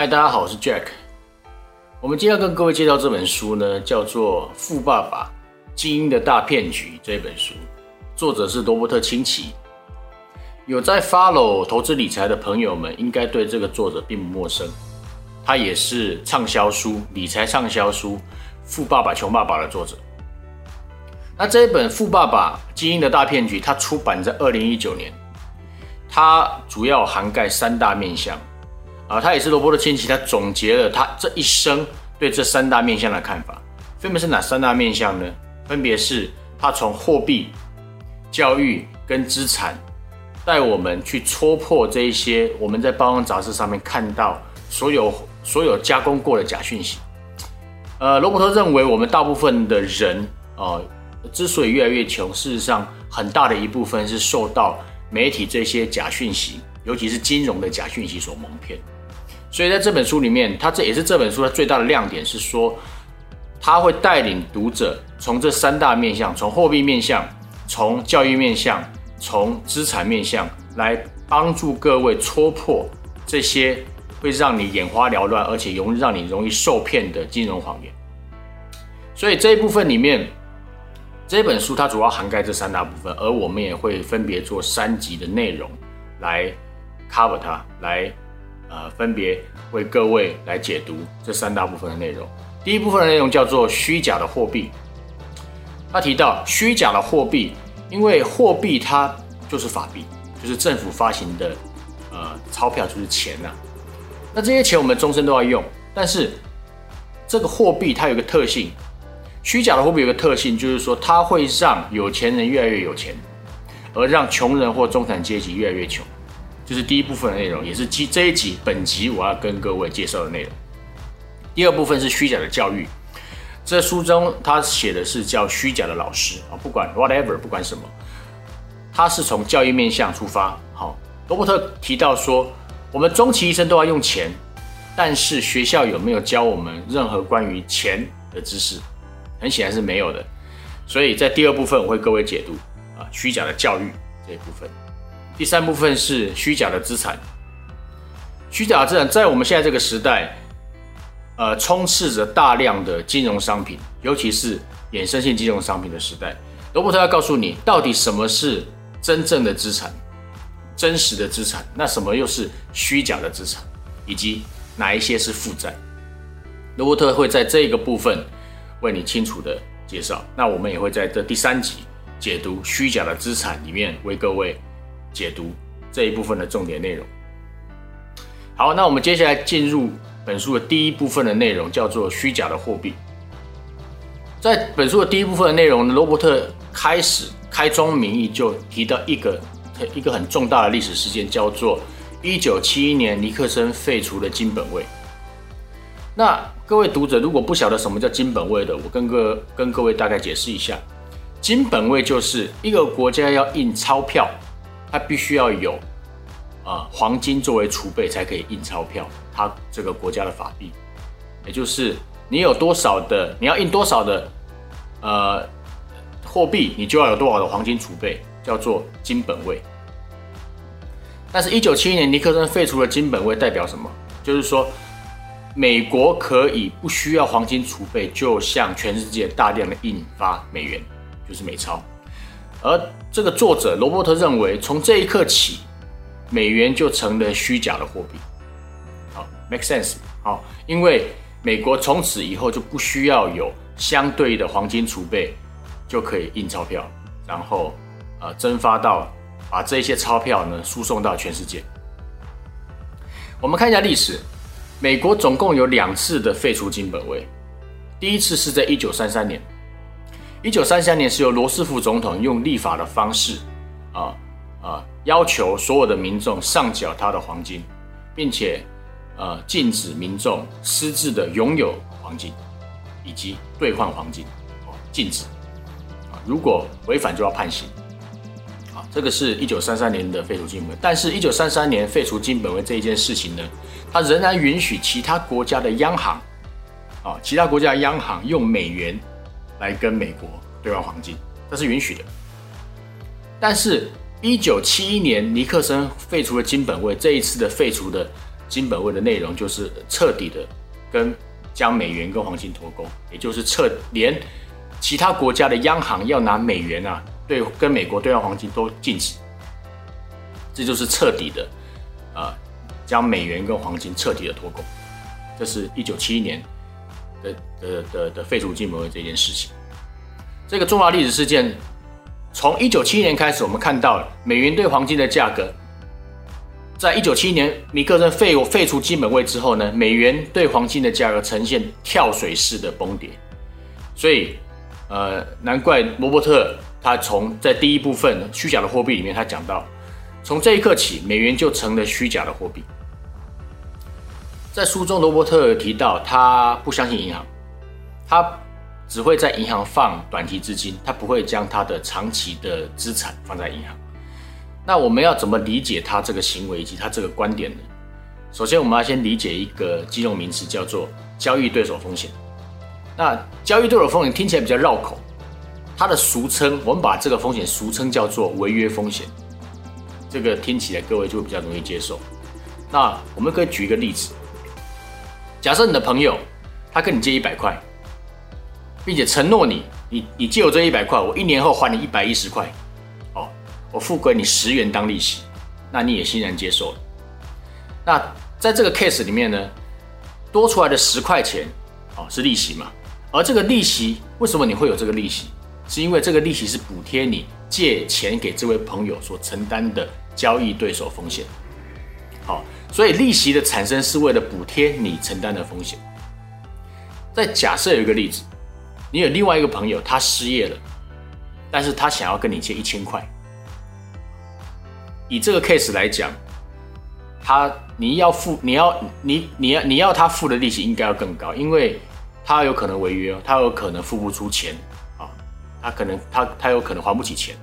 嗨，大家好，我是 Jack。我们今天要跟各位介绍这本书呢，叫做《富爸爸：精英的大骗局》这本书，作者是罗伯特清崎。有在 follow 投资理财的朋友们，应该对这个作者并不陌生。他也是畅销书理财畅销书《富爸爸穷爸爸》的作者。那这一本《富爸爸：精英的大骗局》，它出版在二零一九年，它主要涵盖三大面向。啊，他也是罗伯特清崎，他总结了他这一生对这三大面向的看法，分别是哪三大面向呢？分别是他从货币、教育跟资产，带我们去戳破这一些我们在包装杂志上面看到所有所有加工过的假讯息。呃，罗伯特认为我们大部分的人啊，之所以越来越穷，事实上很大的一部分是受到媒体这些假讯息，尤其是金融的假讯息所蒙骗。所以在这本书里面，它这也是这本书它最大的亮点是说，它会带领读者从这三大面向，从货币面向，从教育面向，从资产面向，来帮助各位戳破这些会让你眼花缭乱，而且容易让你容易受骗的金融谎言。所以这一部分里面，这本书它主要涵盖这三大部分，而我们也会分别做三集的内容来 cover 它，来。呃，分别为各位来解读这三大部分的内容。第一部分的内容叫做虚假的货币。他提到虚假的货币，因为货币它就是法币，就是政府发行的呃钞票，就是钱呐。那这些钱我们终身都要用，但是这个货币它有个特性，虚假的货币有个特性，就是说它会让有钱人越来越有钱，而让穷人或中产阶级越来越穷。就是第一部分的内容，也是这这一集本集我要跟各位介绍的内容。第二部分是虚假的教育，这书中他写的是叫虚假的老师啊，不管 whatever，不管什么，他是从教育面向出发。好，罗伯特提到说，我们终其一生都要用钱，但是学校有没有教我们任何关于钱的知识？很显然是没有的。所以在第二部分我会各位解读啊，虚假的教育这一部分。第三部分是虚假的资产。虚假资产在我们现在这个时代，呃，充斥着大量的金融商品，尤其是衍生性金融商品的时代。罗伯特要告诉你，到底什么是真正的资产，真实的资产，那什么又是虚假的资产，以及哪一些是负债。罗伯特会在这个部分为你清楚的介绍。那我们也会在这第三集解读虚假的资产里面为各位。解读这一部分的重点内容。好，那我们接下来进入本书的第一部分的内容，叫做虚假的货币。在本书的第一部分的内容，罗伯特开始开宗明义就提到一个一个很重大的历史事件，叫做一九七一年尼克森废除了金本位。那各位读者如果不晓得什么叫金本位的，我跟各跟各位大概解释一下，金本位就是一个国家要印钞票。它必须要有，啊，黄金作为储备才可以印钞票。它这个国家的法币，也就是你有多少的，你要印多少的，呃，货币，你就要有多少的黄金储备，叫做金本位。但是，一九七一年尼克森废除了金本位，代表什么？就是说，美国可以不需要黄金储备，就向全世界大量的印发美元，就是美钞。而这个作者罗伯特认为，从这一刻起，美元就成了虚假的货币。好，make sense。好，因为美国从此以后就不需要有相对的黄金储备，就可以印钞票，然后呃蒸发到把这些钞票呢输送到全世界。我们看一下历史，美国总共有两次的废除金本位，第一次是在一九三三年。一九三三年是由罗斯福总统用立法的方式，啊啊，要求所有的民众上缴他的黄金，并且呃禁止民众私自的拥有黄金以及兑换黄金，哦，禁止啊，如果违反就要判刑，啊，这个是一九三三年的废除金本位，但是，一九三三年废除金本位这一件事情呢，它仍然允许其他国家的央行，啊，其他国家的央行用美元。来跟美国兑换黄金，这是允许的。但是，一九七一年尼克森废除了金本位，这一次的废除的金本位的内容就是彻底的跟将美元跟黄金脱钩，也就是彻连其他国家的央行要拿美元啊，对跟美国兑换黄金都禁止。这就是彻底的，啊，将美元跟黄金彻底的脱钩。这是一九七一年的的的的废除金本位这件事情。这个重要历史事件，从一九七一年开始，我们看到了美元对黄金的价格。在一九七一年，米克森废废除金本位之后呢，美元对黄金的价格呈现跳水式的崩跌，所以，呃，难怪罗伯特他从在第一部分虚假的货币里面，他讲到，从这一刻起，美元就成了虚假的货币。在书中，罗伯特提到，他不相信银行，他只会在银行放短期资金，他不会将他的长期的资产放在银行。那我们要怎么理解他这个行为以及他这个观点呢？首先，我们要先理解一个金融名词，叫做交易对手风险。那交易对手风险听起来比较绕口，它的俗称，我们把这个风险俗称叫做违约风险。这个听起来各位就比较容易接受。那我们可以举一个例子，假设你的朋友他跟你借一百块，并且承诺你，你你借我这一百块，我一年后还你一百一十块。哦我付给你十元当利息，那你也欣然接受了。那在这个 case 里面呢，多出来的十块钱，哦，是利息嘛？而这个利息为什么你会有这个利息？是因为这个利息是补贴你借钱给这位朋友所承担的交易对手风险。所以利息的产生是为了补贴你承担的风险。再假设有一个例子，你有另外一个朋友他失业了，但是他想要跟你借一千块。以这个 case 来讲，他你要付，你要你你要你要他付的利息应该要更高，因为他有可能违约，他有可能付不出钱啊，他可能他他有可能还不起钱，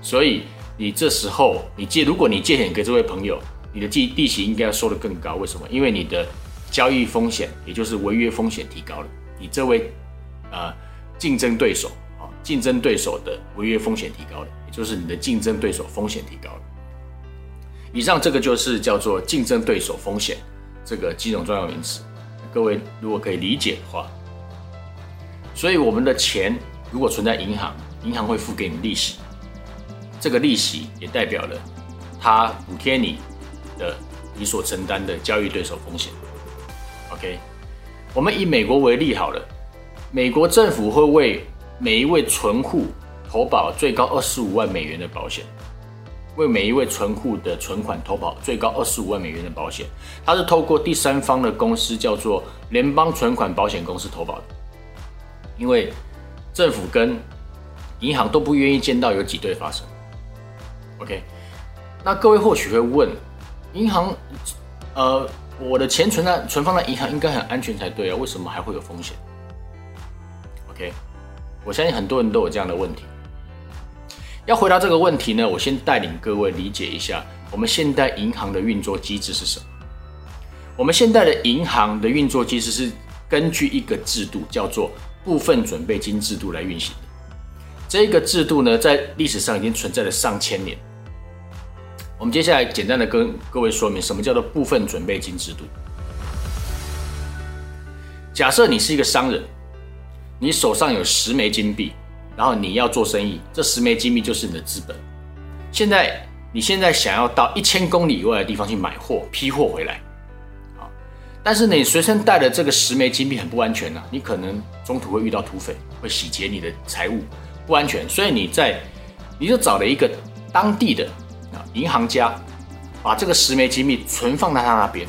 所以你这时候你借，如果你借钱给这位朋友，你的利利息应该要收的更高，为什么？因为你的交易风险，也就是违约风险提高了，你这位呃竞争对手啊，竞争对手的违约风险提高了，也就是你的竞争对手风险提高了。以上这个就是叫做竞争对手风险这个几种重要名词，各位如果可以理解的话，所以我们的钱如果存在银行，银行会付给你利息，这个利息也代表了它补贴你的你所承担的交易对手风险。OK，我们以美国为例好了，美国政府会为每一位存户投保最高二十五万美元的保险。为每一位存户的存款投保最高二十五万美元的保险，它是透过第三方的公司叫做联邦存款保险公司投保的。因为政府跟银行都不愿意见到有挤兑发生。OK，那各位或许会问，银行，呃，我的钱存在存放在银行应该很安全才对啊，为什么还会有风险？OK，我相信很多人都有这样的问题。要回答这个问题呢，我先带领各位理解一下我们现代银行的运作机制是什么。我们现代的银行的运作机制是根据一个制度，叫做部分准备金制度来运行的。这个制度呢，在历史上已经存在了上千年。我们接下来简单的跟各位说明什么叫做部分准备金制度。假设你是一个商人，你手上有十枚金币。然后你要做生意，这十枚金币就是你的资本。现在你现在想要到一千公里以外的地方去买货、批货回来，好，但是你随身带的这个十枚金币很不安全呐，你可能中途会遇到土匪，会洗劫你的财物，不安全。所以你在你就找了一个当地的银行家，把这个十枚金币存放在他那边，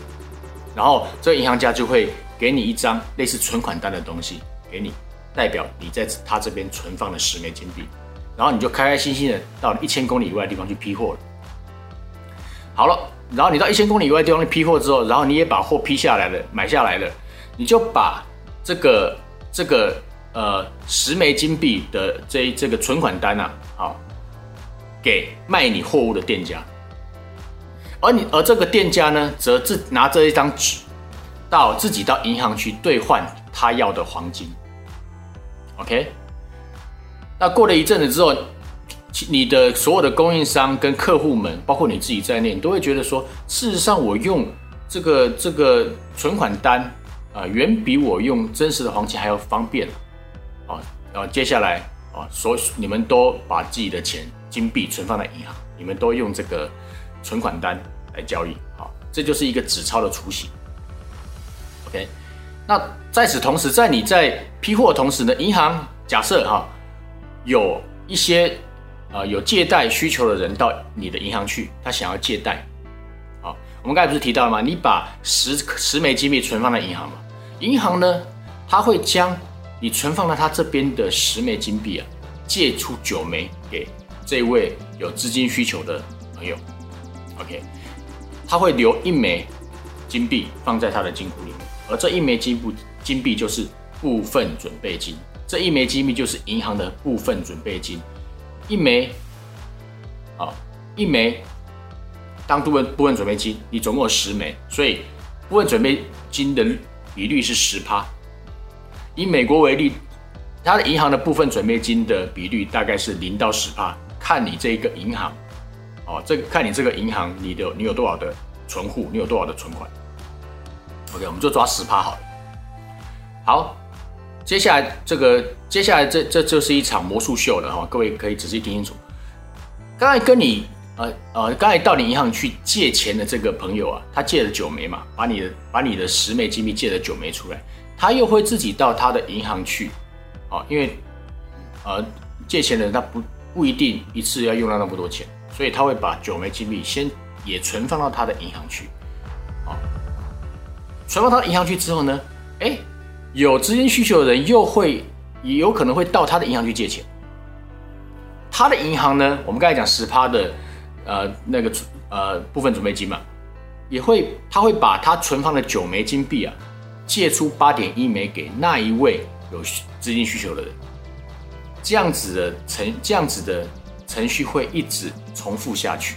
然后这个银行家就会给你一张类似存款单的东西给你。代表你在他这边存放了十枚金币，然后你就开开心心的到一千公里以外的地方去批货了。好了，然后你到一千公里以外地方去批货之后，然后你也把货批下来了，买下来了，你就把这个这个呃十枚金币的这这个存款单啊，好，给卖你货物的店家，而你而这个店家呢，则自拿着一张纸，到自己到银行去兑换他要的黄金。OK，那过了一阵子之后，你的所有的供应商跟客户们，包括你自己在内，你都会觉得说，事实上我用这个这个存款单啊，远比我用真实的黄金还要方便啊。然后接下来啊，所你们都把自己的钱金币存放在银行，你们都用这个存款单来交易，好，这就是一个纸钞的雏形。OK，那在此同时，在你在批货同时呢，银行假设哈有一些啊有借贷需求的人到你的银行去，他想要借贷，好，我们刚才不是提到了吗？你把十十枚金币存放在银行嘛，银行呢，他会将你存放在他这边的十枚金币啊，借出九枚给这位有资金需求的朋友，OK，他会留一枚金币放在他的金库里面。而这一枚金币，金币就是部分准备金。这一枚金币就是银行的部分准备金。一枚，啊，一枚当部分部分准备金，你总共有十枚，所以部分准备金的比率是十趴。以美国为例，它的银行的部分准备金的比率大概是零到十趴，看你这个银行，哦，这个看你这个银行，你的你有多少的存户，你有多少的存款。OK，我们就抓十趴好了。好，接下来这个，接下来这这就是一场魔术秀了哈，各位可以仔细听清楚。刚才跟你呃呃，刚才到你银行去借钱的这个朋友啊，他借了九枚嘛，把你的把你的十枚金币借了九枚出来，他又会自己到他的银行去，啊，因为呃借钱的人他不不一定一次要用到那么多钱，所以他会把九枚金币先也存放到他的银行去。存放到银行去之后呢，哎，有资金需求的人又会也有可能会到他的银行去借钱。他的银行呢，我们刚才讲十趴的，呃，那个呃部分准备金嘛，也会他会把他存放的九枚金币啊，借出八点一枚给那一位有资金需求的人。这样子的程这样子的程序会一直重复下去。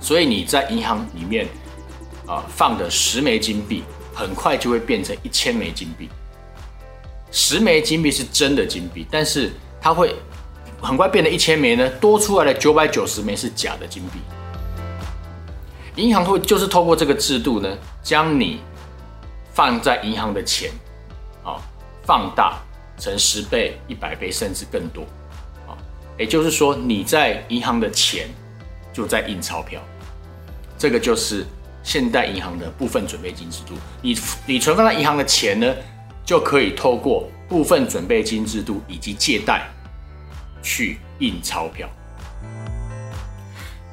所以你在银行里面。啊，放的十枚金币，很快就会变成一千枚金币。十枚金币是真的金币，但是它会很快变成一千枚呢。多出来的九百九十枚是假的金币。银行会就是透过这个制度呢，将你放在银行的钱，啊，放大成十倍、一百倍，甚至更多。啊，也就是说，你在银行的钱就在印钞票。这个就是。现代银行的部分准备金制度，你你存放在银行的钱呢，就可以透过部分准备金制度以及借贷去印钞票。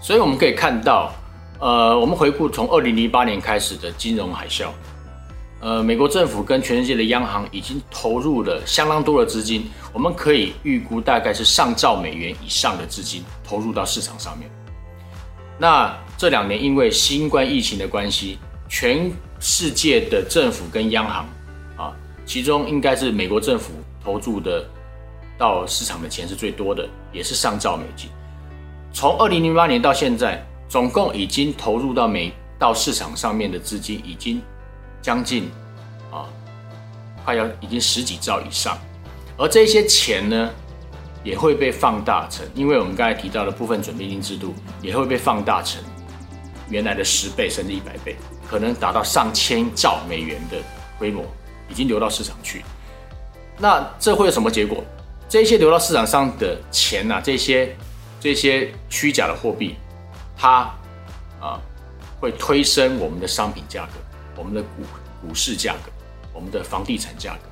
所以我们可以看到，呃，我们回顾从二零零八年开始的金融海啸，呃，美国政府跟全世界的央行已经投入了相当多的资金，我们可以预估大概是上兆美元以上的资金投入到市场上面。那这两年因为新冠疫情的关系，全世界的政府跟央行啊，其中应该是美国政府投注的到市场的钱是最多的，也是上兆美金。从二零零八年到现在，总共已经投入到美到市场上面的资金已经将近啊，快要已经十几兆以上，而这些钱呢？也会被放大成，因为我们刚才提到的部分准备金制度也会被放大成原来的十倍甚至一百倍，可能达到上千兆美元的规模，已经流到市场去。那这会有什么结果？这些流到市场上的钱啊，这些这些虚假的货币，它啊会推升我们的商品价格、我们的股股市价格、我们的房地产价格，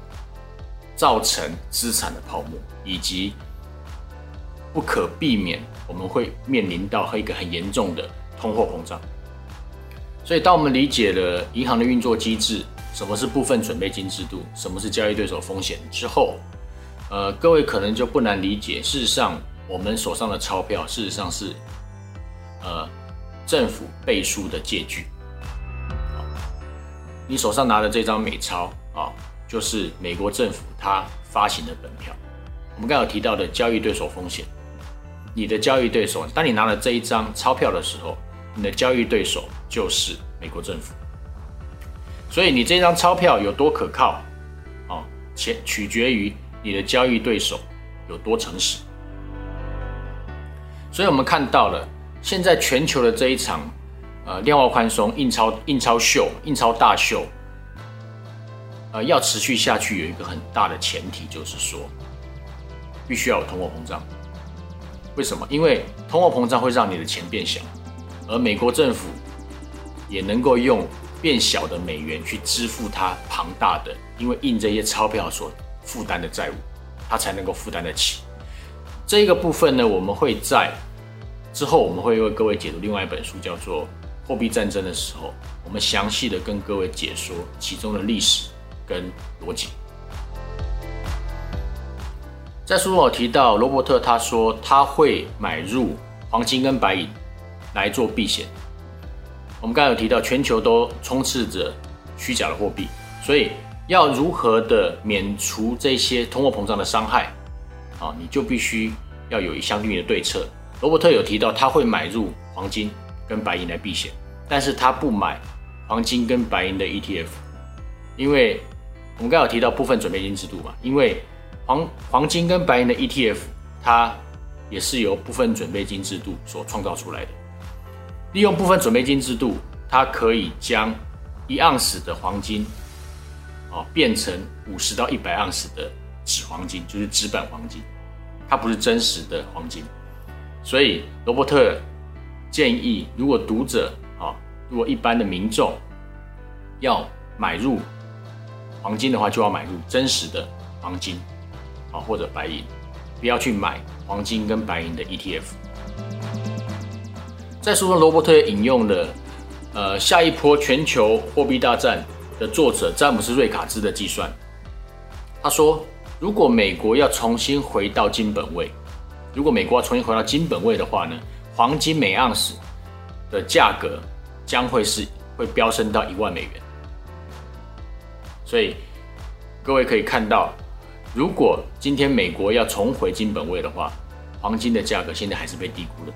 造成资产的泡沫以及。不可避免，我们会面临到一个很严重的通货膨胀。所以，当我们理解了银行的运作机制，什么是部分准备金制度，什么是交易对手风险之后，呃，各位可能就不难理解，事实上，我们手上的钞票，事实上是呃政府背书的借据。你手上拿的这张美钞啊，就是美国政府它发行的本票。我们刚有提到的交易对手风险。你的交易对手，当你拿了这一张钞票的时候，你的交易对手就是美国政府。所以你这张钞票有多可靠，啊，且取决于你的交易对手有多诚实。所以我们看到了，现在全球的这一场呃量化宽松、印钞印钞秀、印钞大秀，呃要持续下去，有一个很大的前提就是说，必须要有通货膨胀。为什么？因为通货膨胀会让你的钱变小，而美国政府也能够用变小的美元去支付它庞大的因为印这些钞票所负担的债务，它才能够负担得起。这个部分呢，我们会在之后我们会为各位解读另外一本书，叫做《货币战争》的时候，我们详细的跟各位解说其中的历史跟逻辑。在书中有提到，罗伯特他说他会买入黄金跟白银来做避险。我们刚才有提到，全球都充斥着虚假的货币，所以要如何的免除这些通货膨胀的伤害啊，你就必须要有一相对应的对策。罗伯特有提到他会买入黄金跟白银来避险，但是他不买黄金跟白银的 ETF，因为我们刚有提到部分准备金制度嘛，因为。黄黄金跟白银的 ETF，它也是由部分准备金制度所创造出来的。利用部分准备金制度，它可以将一盎司的黄金，哦，变成五十到一百盎司的纸黄金，就是纸本黄金，它不是真实的黄金。所以罗伯特建议，如果读者啊，如果一般的民众要买入黄金的话，就要买入真实的黄金。啊，或者白银，不要去买黄金跟白银的 ETF。在书中，罗伯特引用了呃下一波全球货币大战的作者詹姆斯瑞卡兹的计算。他说，如果美国要重新回到金本位，如果美国要重新回到金本位的话呢，黄金每盎司的价格将会是会飙升到一万美元。所以各位可以看到。如果今天美国要重回金本位的话，黄金的价格现在还是被低估的。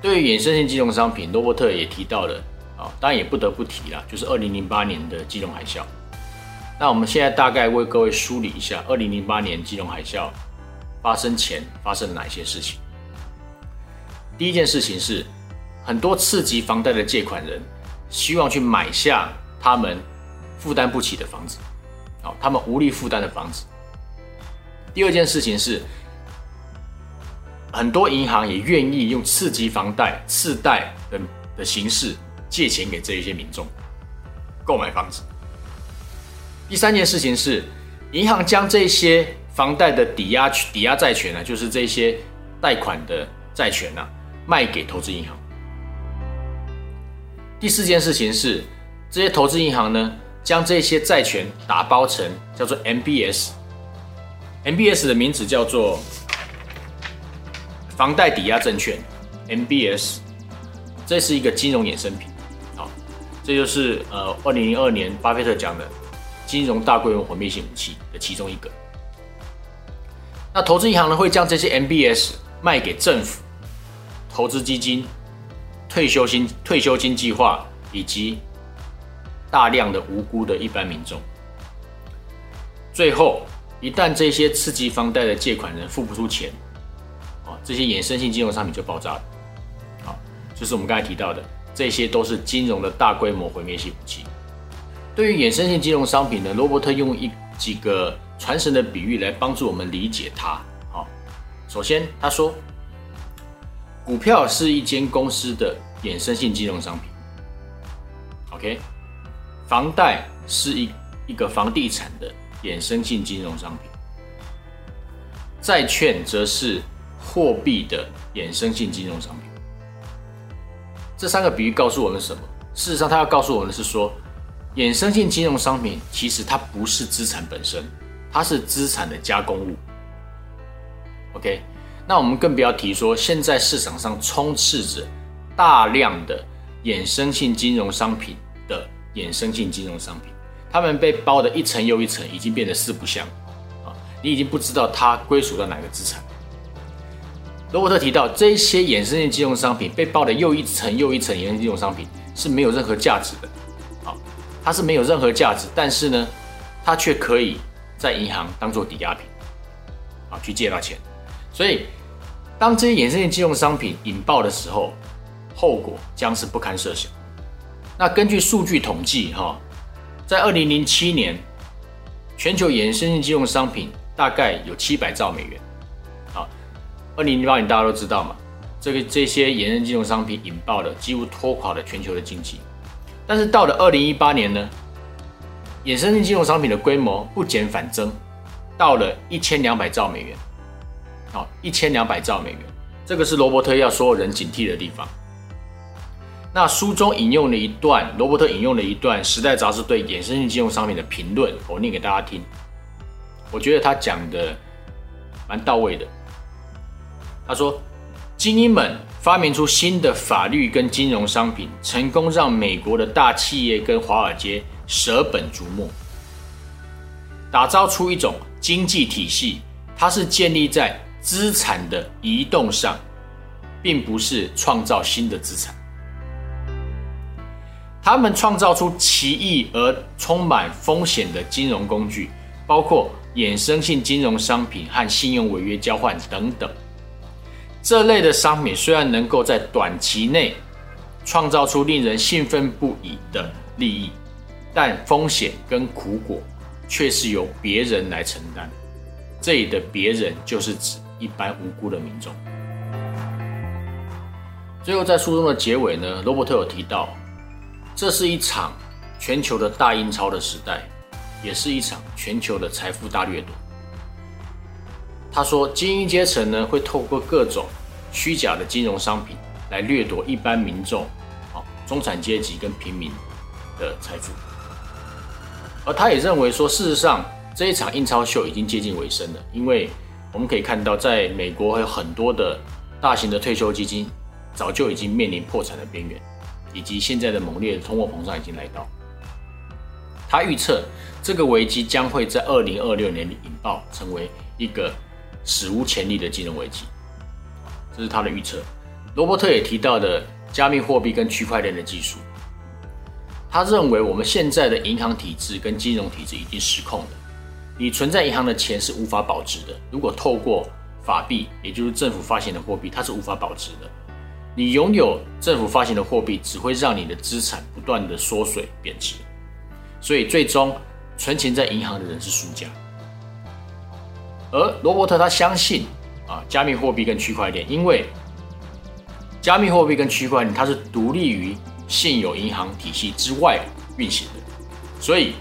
对于衍生性金融商品，罗伯特也提到了啊，当然也不得不提了，就是二零零八年的金融海啸。那我们现在大概为各位梳理一下，二零零八年金融海啸发生前发生了哪些事情。第一件事情是，很多次级房贷的借款人希望去买下他们负担不起的房子，好，他们无力负担的房子。第二件事情是，很多银行也愿意用次级房贷、次贷的的形式借钱给这一些民众购买房子。第三件事情是，银行将这些房贷的抵押抵押债权呢，就是这些贷款的债权呢，卖给投资银行。第四件事情是，这些投资银行呢，将这些债权打包成叫做 MBS。MBS 的名字叫做房贷抵押证券，MBS，这是一个金融衍生品，好，这就是呃，二零零二年巴菲特讲的金融大规模毁灭性武器的其中一个。那投资银行呢，会将这些 MBS 卖给政府、投资基金、退休金、退休金计划以及大量的无辜的一般民众，最后。一旦这些刺激房贷的借款人付不出钱，哦，这些衍生性金融商品就爆炸了。好，就是我们刚才提到的，这些都是金融的大规模毁灭性武器。对于衍生性金融商品呢，罗伯特用一几个传神的比喻来帮助我们理解它。好，首先他说，股票是一间公司的衍生性金融商品。OK，房贷是一一个房地产的。衍生性金融商品，债券则是货币的衍生性金融商品。这三个比喻告诉我们什么？事实上，它要告诉我们的是说，衍生性金融商品其实它不是资产本身，它是资产的加工物。OK，那我们更不要提说，现在市场上充斥着大量的衍生性金融商品的衍生性金融商品。他们被包的一层又一层，已经变得四不像，啊，你已经不知道它归属到哪个资产。罗伯特提到，这些衍生性金融商品被包的又一层又一层衍生金融商品是没有任何价值的，啊，它是没有任何价值，但是呢，它却可以在银行当做抵押品，啊，去借到钱。所以，当这些衍生性金融商品引爆的时候，后果将是不堪设想。那根据数据统计，哈，在二零零七年，全球衍生性金融商品大概有七百兆美元。啊，二零零八年大家都知道嘛，这个这些衍生金融商品引爆了几乎拖垮了全球的经济。但是到了二零一八年呢，衍生性金融商品的规模不减反增，到了一千两百兆美元。好，一千两百兆美元，这个是罗伯特要所有人警惕的地方。那书中引用了一段，罗伯特引用了一段《时代》杂志对衍生性金融商品的评论，我念给大家听。我觉得他讲的蛮到位的。他说：“精英们发明出新的法律跟金融商品，成功让美国的大企业跟华尔街舍本逐末，打造出一种经济体系，它是建立在资产的移动上，并不是创造新的资产。”他们创造出奇异而充满风险的金融工具，包括衍生性金融商品和信用违约交换等等。这类的商品虽然能够在短期内创造出令人兴奋不已的利益，但风险跟苦果却是由别人来承担。这里的别人就是指一般无辜的民众。最后，在书中的结尾呢，罗伯特有提到。这是一场全球的大印钞的时代，也是一场全球的财富大掠夺。他说，精英阶层呢会透过各种虚假的金融商品来掠夺一般民众、啊中产阶级跟平民的财富。而他也认为说，事实上这一场印钞秀已经接近尾声了，因为我们可以看到，在美国有很多的大型的退休基金早就已经面临破产的边缘。以及现在的猛烈的通货膨胀已经来到，他预测这个危机将会在二零二六年引爆，成为一个史无前例的金融危机。这是他的预测。罗伯特也提到的加密货币跟区块链的技术，他认为我们现在的银行体制跟金融体制已经失控了。你存在银行的钱是无法保值的，如果透过法币，也就是政府发行的货币，它是无法保值的。你拥有政府发行的货币，只会让你的资产不断的缩水贬值，所以最终存钱在银行的人是输家。而罗伯特他相信啊，加密货币跟区块链，因为加密货币跟区块链它是独立于现有银行体系之外运行的，所以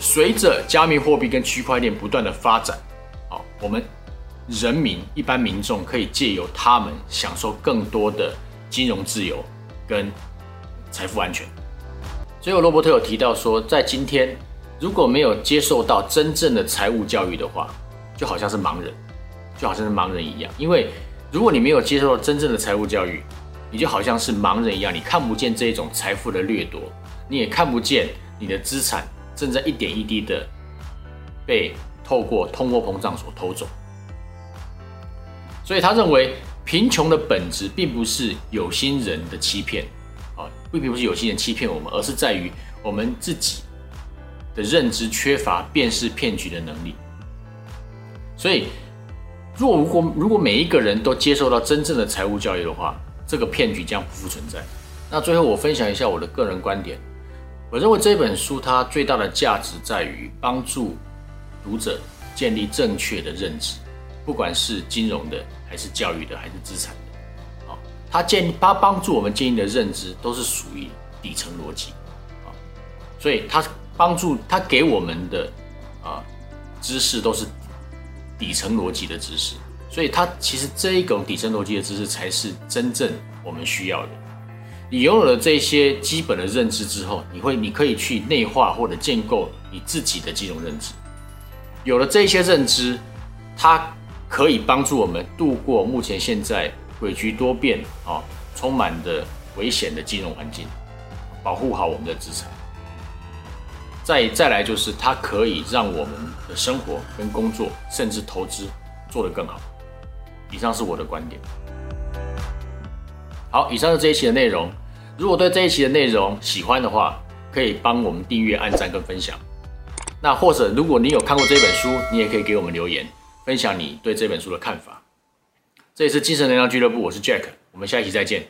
随着加密货币跟区块链不断的发展，好，我们。人民一般民众可以借由他们享受更多的金融自由跟财富安全。最后，罗伯特有提到说，在今天如果没有接受到真正的财务教育的话，就好像是盲人，就好像是盲人一样。因为如果你没有接受到真正的财务教育，你就好像是盲人一样，你看不见这一种财富的掠夺，你也看不见你的资产正在一点一滴的被透过通货膨胀所偷走。所以他认为，贫穷的本质并不是有心人的欺骗，啊，并不是有心人欺骗我们，而是在于我们自己的认知缺乏辨识骗局的能力。所以，若如果如果每一个人都接受到真正的财务教育的话，这个骗局将不复存在。那最后，我分享一下我的个人观点，我认为这本书它最大的价值在于帮助读者建立正确的认知，不管是金融的。还是教育的，还是资产的，好，它建它帮助我们建立的认知都是属于底层逻辑，啊，所以它帮助它给我们的啊知识都是底层逻辑的知识，所以它其实这一种底层逻辑的知识才是真正我们需要的。你拥有了这些基本的认知之后，你会你可以去内化或者建构你自己的金融认知。有了这些认知，它。可以帮助我们度过目前现在诡谲多变啊、充满的危险的金融环境，保护好我们的资产。再再来就是，它可以让我们的生活跟工作，甚至投资做得更好。以上是我的观点。好，以上是这一期的内容。如果对这一期的内容喜欢的话，可以帮我们订阅、按赞跟分享。那或者如果你有看过这本书，你也可以给我们留言。分享你对这本书的看法。这里是精神能量俱乐部，我是 Jack，我们下一期再见。